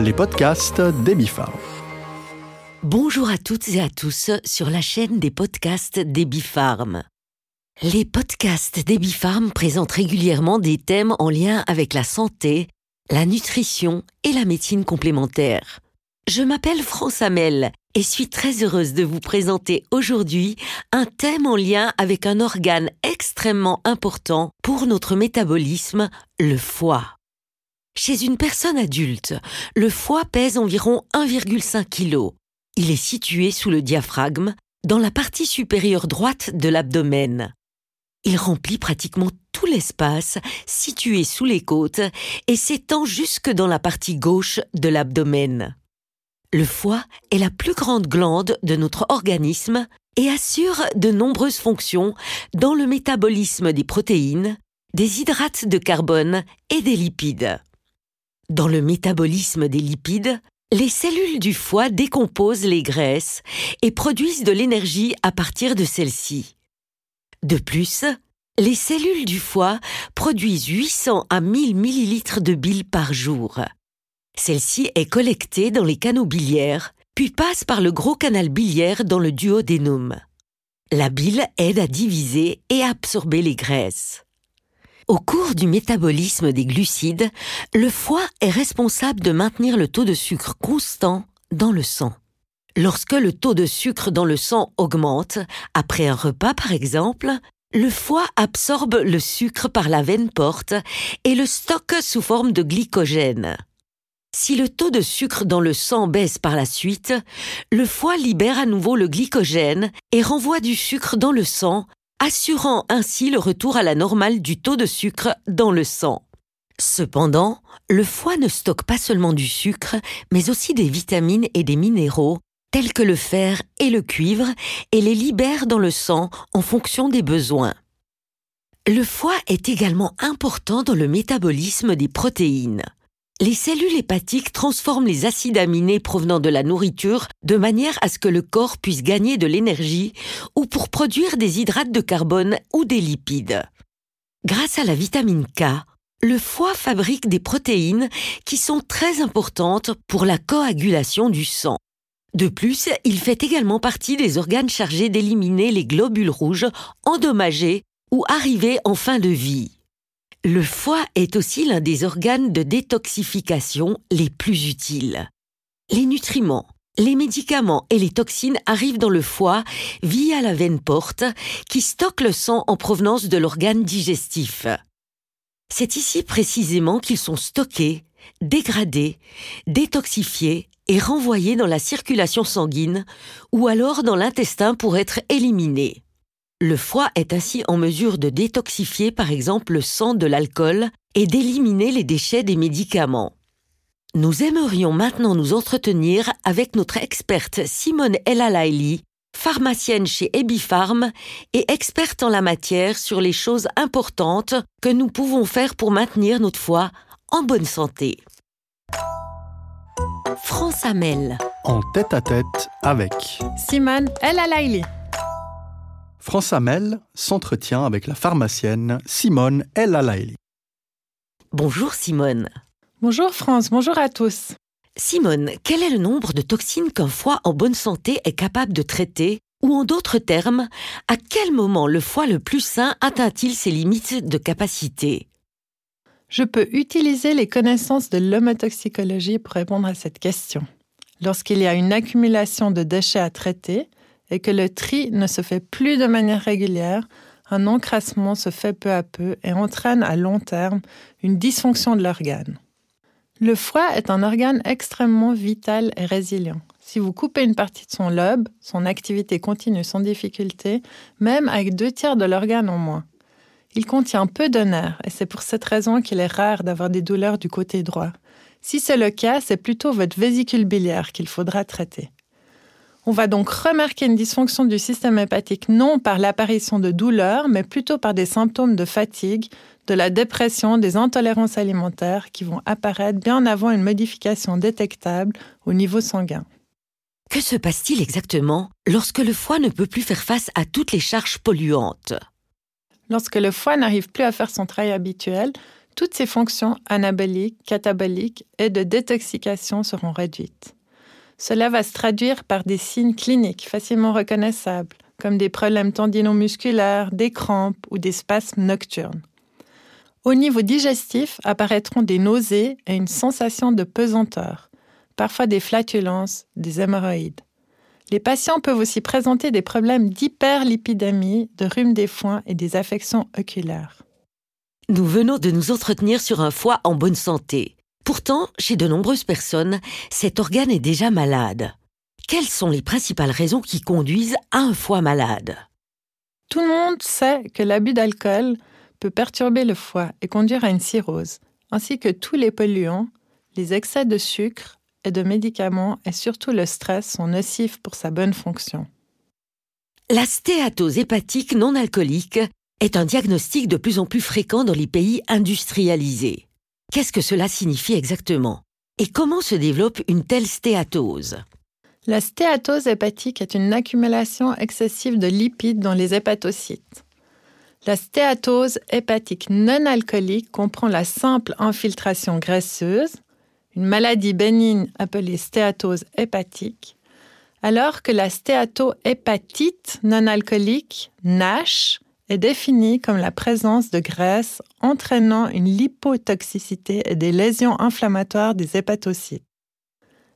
les podcasts d'Ebifarm. Bonjour à toutes et à tous sur la chaîne des podcasts d'Ebifarm. Les podcasts d'Ebifarm présentent régulièrement des thèmes en lien avec la santé, la nutrition et la médecine complémentaire. Je m'appelle France Hamel et suis très heureuse de vous présenter aujourd'hui un thème en lien avec un organe extrêmement important pour notre métabolisme, le foie. Chez une personne adulte, le foie pèse environ 1,5 kg. Il est situé sous le diaphragme, dans la partie supérieure droite de l'abdomen. Il remplit pratiquement tout l'espace situé sous les côtes et s'étend jusque dans la partie gauche de l'abdomen. Le foie est la plus grande glande de notre organisme et assure de nombreuses fonctions dans le métabolisme des protéines, des hydrates de carbone et des lipides. Dans le métabolisme des lipides, les cellules du foie décomposent les graisses et produisent de l'énergie à partir de celles-ci. De plus, les cellules du foie produisent 800 à 1000 millilitres de bile par jour. Celle-ci est collectée dans les canaux biliaires, puis passe par le gros canal biliaire dans le duodénum. La bile aide à diviser et à absorber les graisses. Au cours du métabolisme des glucides, le foie est responsable de maintenir le taux de sucre constant dans le sang. Lorsque le taux de sucre dans le sang augmente, après un repas par exemple, le foie absorbe le sucre par la veine porte et le stocke sous forme de glycogène. Si le taux de sucre dans le sang baisse par la suite, le foie libère à nouveau le glycogène et renvoie du sucre dans le sang, assurant ainsi le retour à la normale du taux de sucre dans le sang. Cependant, le foie ne stocke pas seulement du sucre, mais aussi des vitamines et des minéraux, tels que le fer et le cuivre, et les libère dans le sang en fonction des besoins. Le foie est également important dans le métabolisme des protéines les cellules hépatiques transforment les acides aminés provenant de la nourriture de manière à ce que le corps puisse gagner de l'énergie ou pour produire des hydrates de carbone ou des lipides. Grâce à la vitamine K, le foie fabrique des protéines qui sont très importantes pour la coagulation du sang. De plus, il fait également partie des organes chargés d'éliminer les globules rouges endommagés ou arrivés en fin de vie. Le foie est aussi l'un des organes de détoxification les plus utiles. Les nutriments, les médicaments et les toxines arrivent dans le foie via la veine porte qui stocke le sang en provenance de l'organe digestif. C'est ici précisément qu'ils sont stockés, dégradés, détoxifiés et renvoyés dans la circulation sanguine ou alors dans l'intestin pour être éliminés. Le foie est ainsi en mesure de détoxifier par exemple le sang de l'alcool et d'éliminer les déchets des médicaments. Nous aimerions maintenant nous entretenir avec notre experte Simone Elalaili, pharmacienne chez Ebifarm et experte en la matière sur les choses importantes que nous pouvons faire pour maintenir notre foie en bonne santé. France Amel. En tête à tête avec Simone Elalaili. France Hamel s'entretient avec la pharmacienne Simone El Alaili. Bonjour Simone. Bonjour France, bonjour à tous. Simone, quel est le nombre de toxines qu'un foie en bonne santé est capable de traiter? Ou en d'autres termes, à quel moment le foie le plus sain atteint-il ses limites de capacité? Je peux utiliser les connaissances de l'homotoxicologie pour répondre à cette question. Lorsqu'il y a une accumulation de déchets à traiter, et que le tri ne se fait plus de manière régulière, un encrassement se fait peu à peu et entraîne à long terme une dysfonction de l'organe. Le foie est un organe extrêmement vital et résilient. Si vous coupez une partie de son lobe, son activité continue sans difficulté, même avec deux tiers de l'organe en moins. Il contient peu de nerfs et c'est pour cette raison qu'il est rare d'avoir des douleurs du côté droit. Si c'est le cas, c'est plutôt votre vésicule biliaire qu'il faudra traiter. On va donc remarquer une dysfonction du système hépatique non par l'apparition de douleurs, mais plutôt par des symptômes de fatigue, de la dépression, des intolérances alimentaires qui vont apparaître bien avant une modification détectable au niveau sanguin. Que se passe-t-il exactement lorsque le foie ne peut plus faire face à toutes les charges polluantes? Lorsque le foie n'arrive plus à faire son travail habituel, toutes ses fonctions anaboliques, cataboliques et de détoxication seront réduites. Cela va se traduire par des signes cliniques facilement reconnaissables, comme des problèmes tendinomusculaires, des crampes ou des spasmes nocturnes. Au niveau digestif apparaîtront des nausées et une sensation de pesanteur, parfois des flatulences, des hémorroïdes. Les patients peuvent aussi présenter des problèmes d'hyperlipidémie, de rhume des foins et des affections oculaires. Nous venons de nous entretenir sur un foie en bonne santé. Pourtant, chez de nombreuses personnes, cet organe est déjà malade. Quelles sont les principales raisons qui conduisent à un foie malade? Tout le monde sait que l'abus d'alcool peut perturber le foie et conduire à une cirrhose, ainsi que tous les polluants, les excès de sucre et de médicaments et surtout le stress sont nocifs pour sa bonne fonction. La stéatose hépatique non alcoolique est un diagnostic de plus en plus fréquent dans les pays industrialisés. Qu'est-ce que cela signifie exactement? Et comment se développe une telle stéatose? La stéatose hépatique est une accumulation excessive de lipides dans les hépatocytes. La stéatose hépatique non alcoolique comprend la simple infiltration graisseuse, une maladie bénigne appelée stéatose hépatique, alors que la stéatohépatite non alcoolique, NASH, est définie comme la présence de graisse entraînant une lipotoxicité et des lésions inflammatoires des hépatocytes.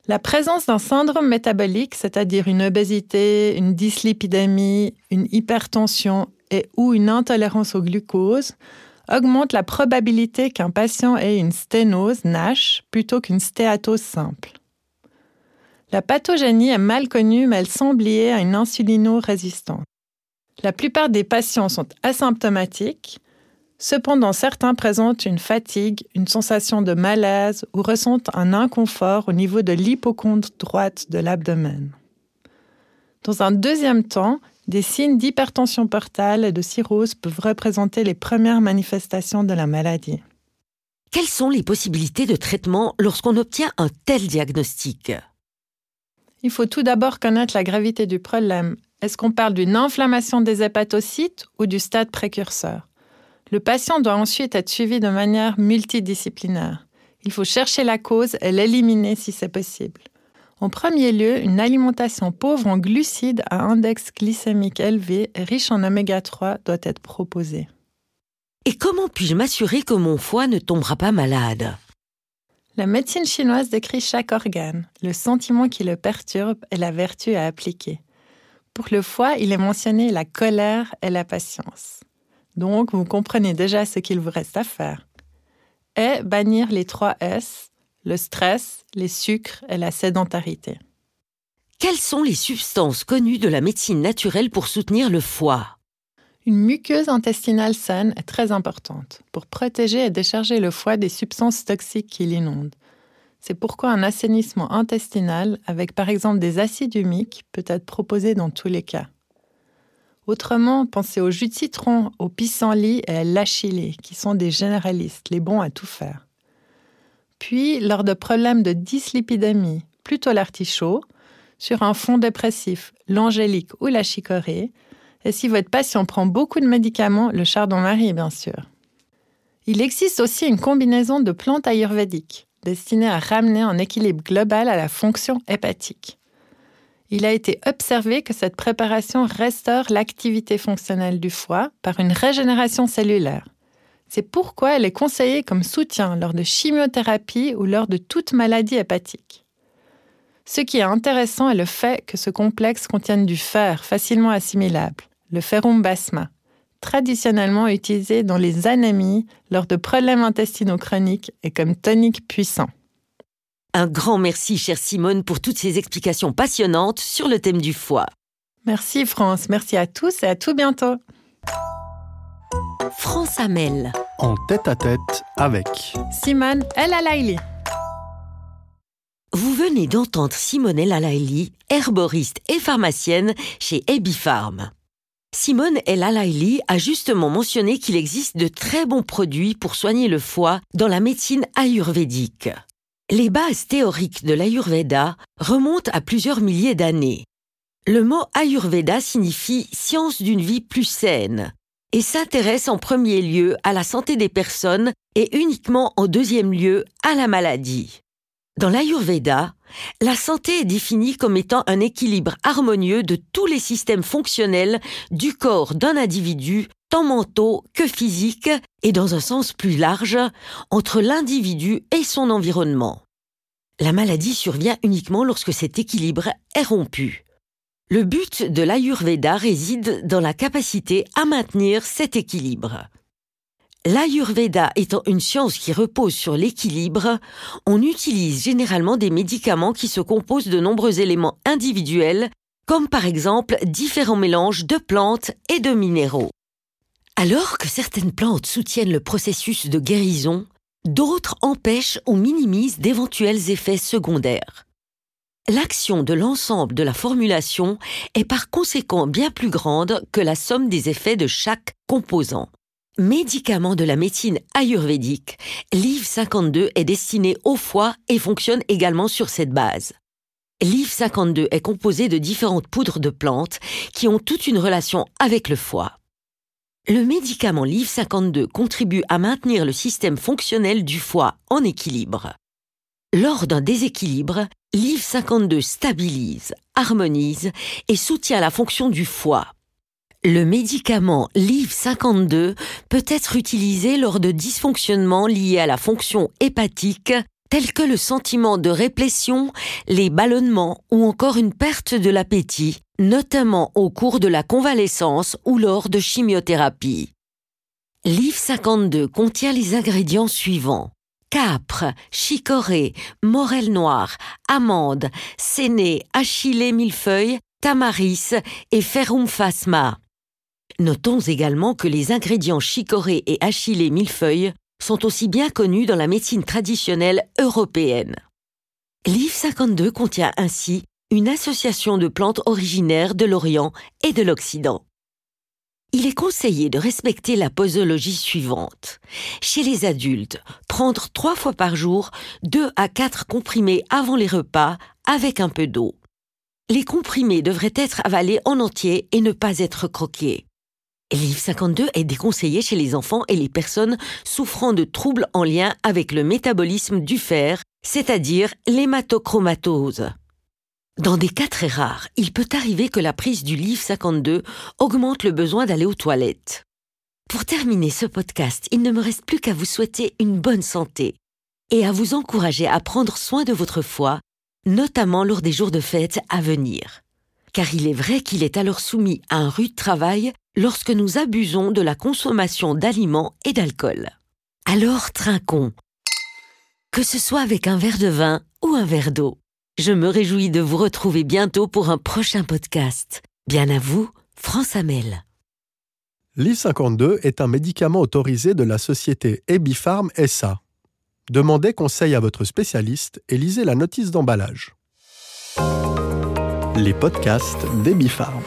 La présence d'un syndrome métabolique, c'est-à-dire une obésité, une dyslipidémie, une hypertension et ou une intolérance au glucose, augmente la probabilité qu'un patient ait une sténose NASH plutôt qu'une stéatose simple. La pathogénie est mal connue, mais elle semble liée à une insulino-résistance. La plupart des patients sont asymptomatiques, cependant certains présentent une fatigue, une sensation de malaise ou ressentent un inconfort au niveau de l'hypochondre droite de l'abdomen. Dans un deuxième temps, des signes d'hypertension portale et de cirrhose peuvent représenter les premières manifestations de la maladie. Quelles sont les possibilités de traitement lorsqu'on obtient un tel diagnostic? Il faut tout d'abord connaître la gravité du problème est-ce qu'on parle d'une inflammation des hépatocytes ou du stade précurseur? Le patient doit ensuite être suivi de manière multidisciplinaire. Il faut chercher la cause et l'éliminer si c'est possible. En premier lieu, une alimentation pauvre en glucides à index glycémique élevé et riche en oméga 3 doit être proposée. Et comment puis-je m'assurer que mon foie ne tombera pas malade? La médecine chinoise décrit chaque organe, le sentiment qui le perturbe et la vertu à appliquer. Pour le foie, il est mentionné la colère et la patience. Donc, vous comprenez déjà ce qu'il vous reste à faire. Et bannir les trois S, le stress, les sucres et la sédentarité. Quelles sont les substances connues de la médecine naturelle pour soutenir le foie? Une muqueuse intestinale saine est très importante pour protéger et décharger le foie des substances toxiques qui l'inondent. C'est pourquoi un assainissement intestinal avec par exemple des acides humiques peut être proposé dans tous les cas. Autrement, pensez au jus de citron, au pissenlit et à l'achillée, qui sont des généralistes, les bons à tout faire. Puis, lors de problèmes de dyslipidémie, plutôt l'artichaut, sur un fond dépressif, l'angélique ou la chicorée, et si votre patient prend beaucoup de médicaments, le chardon-marie, bien sûr. Il existe aussi une combinaison de plantes ayurvédiques, destiné à ramener un équilibre global à la fonction hépatique. Il a été observé que cette préparation restaure l'activité fonctionnelle du foie par une régénération cellulaire. C'est pourquoi elle est conseillée comme soutien lors de chimiothérapie ou lors de toute maladie hépatique. Ce qui est intéressant est le fait que ce complexe contienne du fer facilement assimilable, le ferrum basma, traditionnellement utilisé dans les anémies lors de problèmes intestinaux chroniques et comme tonique puissant. Un grand merci, chère Simone, pour toutes ces explications passionnantes sur le thème du foie. Merci, France. Merci à tous et à tout bientôt. France Amel. En tête à tête avec Simone El Alaili. Vous venez d'entendre Simone El Alaili, herboriste et pharmacienne chez Ebifarm. Simone El Alaili a justement mentionné qu'il existe de très bons produits pour soigner le foie dans la médecine ayurvédique. Les bases théoriques de l'Ayurveda remontent à plusieurs milliers d'années. Le mot Ayurveda signifie science d'une vie plus saine, et s'intéresse en premier lieu à la santé des personnes et uniquement en deuxième lieu à la maladie. Dans l'Ayurveda, la santé est définie comme étant un équilibre harmonieux de tous les systèmes fonctionnels du corps d'un individu, tant mentaux que physiques, et dans un sens plus large, entre l'individu et son environnement. La maladie survient uniquement lorsque cet équilibre est rompu. Le but de l'Ayurveda réside dans la capacité à maintenir cet équilibre. L'Ayurveda étant une science qui repose sur l'équilibre, on utilise généralement des médicaments qui se composent de nombreux éléments individuels, comme par exemple différents mélanges de plantes et de minéraux. Alors que certaines plantes soutiennent le processus de guérison, d'autres empêchent ou minimisent d'éventuels effets secondaires. L'action de l'ensemble de la formulation est par conséquent bien plus grande que la somme des effets de chaque composant. Médicament de la médecine ayurvédique, l'IV 52 est destiné au foie et fonctionne également sur cette base. L'IV 52 est composé de différentes poudres de plantes qui ont toute une relation avec le foie. Le médicament LIV 52 contribue à maintenir le système fonctionnel du foie en équilibre. Lors d'un déséquilibre, LIV 52 stabilise, harmonise et soutient la fonction du foie. Le médicament LIV52 peut être utilisé lors de dysfonctionnements liés à la fonction hépatique tels que le sentiment de réplétion, les ballonnements ou encore une perte de l'appétit, notamment au cours de la convalescence ou lors de chimiothérapie. LIV52 contient les ingrédients suivants capre, chicorée, morel noir, amande, séné, achillée millefeuille, tamaris et ferrum phasma. Notons également que les ingrédients chicorée et achillée millefeuille sont aussi bien connus dans la médecine traditionnelle européenne. L'IV 52 contient ainsi une association de plantes originaires de l'Orient et de l'Occident. Il est conseillé de respecter la posologie suivante. Chez les adultes, prendre trois fois par jour deux à quatre comprimés avant les repas avec un peu d'eau. Les comprimés devraient être avalés en entier et ne pas être croqués. L'IV 52 est déconseillé chez les enfants et les personnes souffrant de troubles en lien avec le métabolisme du fer, c'est-à-dire l'hématochromatose. Dans des cas très rares, il peut arriver que la prise du livre 52 augmente le besoin d'aller aux toilettes. Pour terminer ce podcast, il ne me reste plus qu'à vous souhaiter une bonne santé et à vous encourager à prendre soin de votre foie, notamment lors des jours de fête à venir. Car il est vrai qu'il est alors soumis à un rude travail lorsque nous abusons de la consommation d'aliments et d'alcool. Alors trinquons. Que ce soit avec un verre de vin ou un verre d'eau. Je me réjouis de vous retrouver bientôt pour un prochain podcast. Bien à vous, France Amel. L'I52 est un médicament autorisé de la société Ebipharm SA. Demandez conseil à votre spécialiste et lisez la notice d'emballage. Les podcasts d'Ebipharm.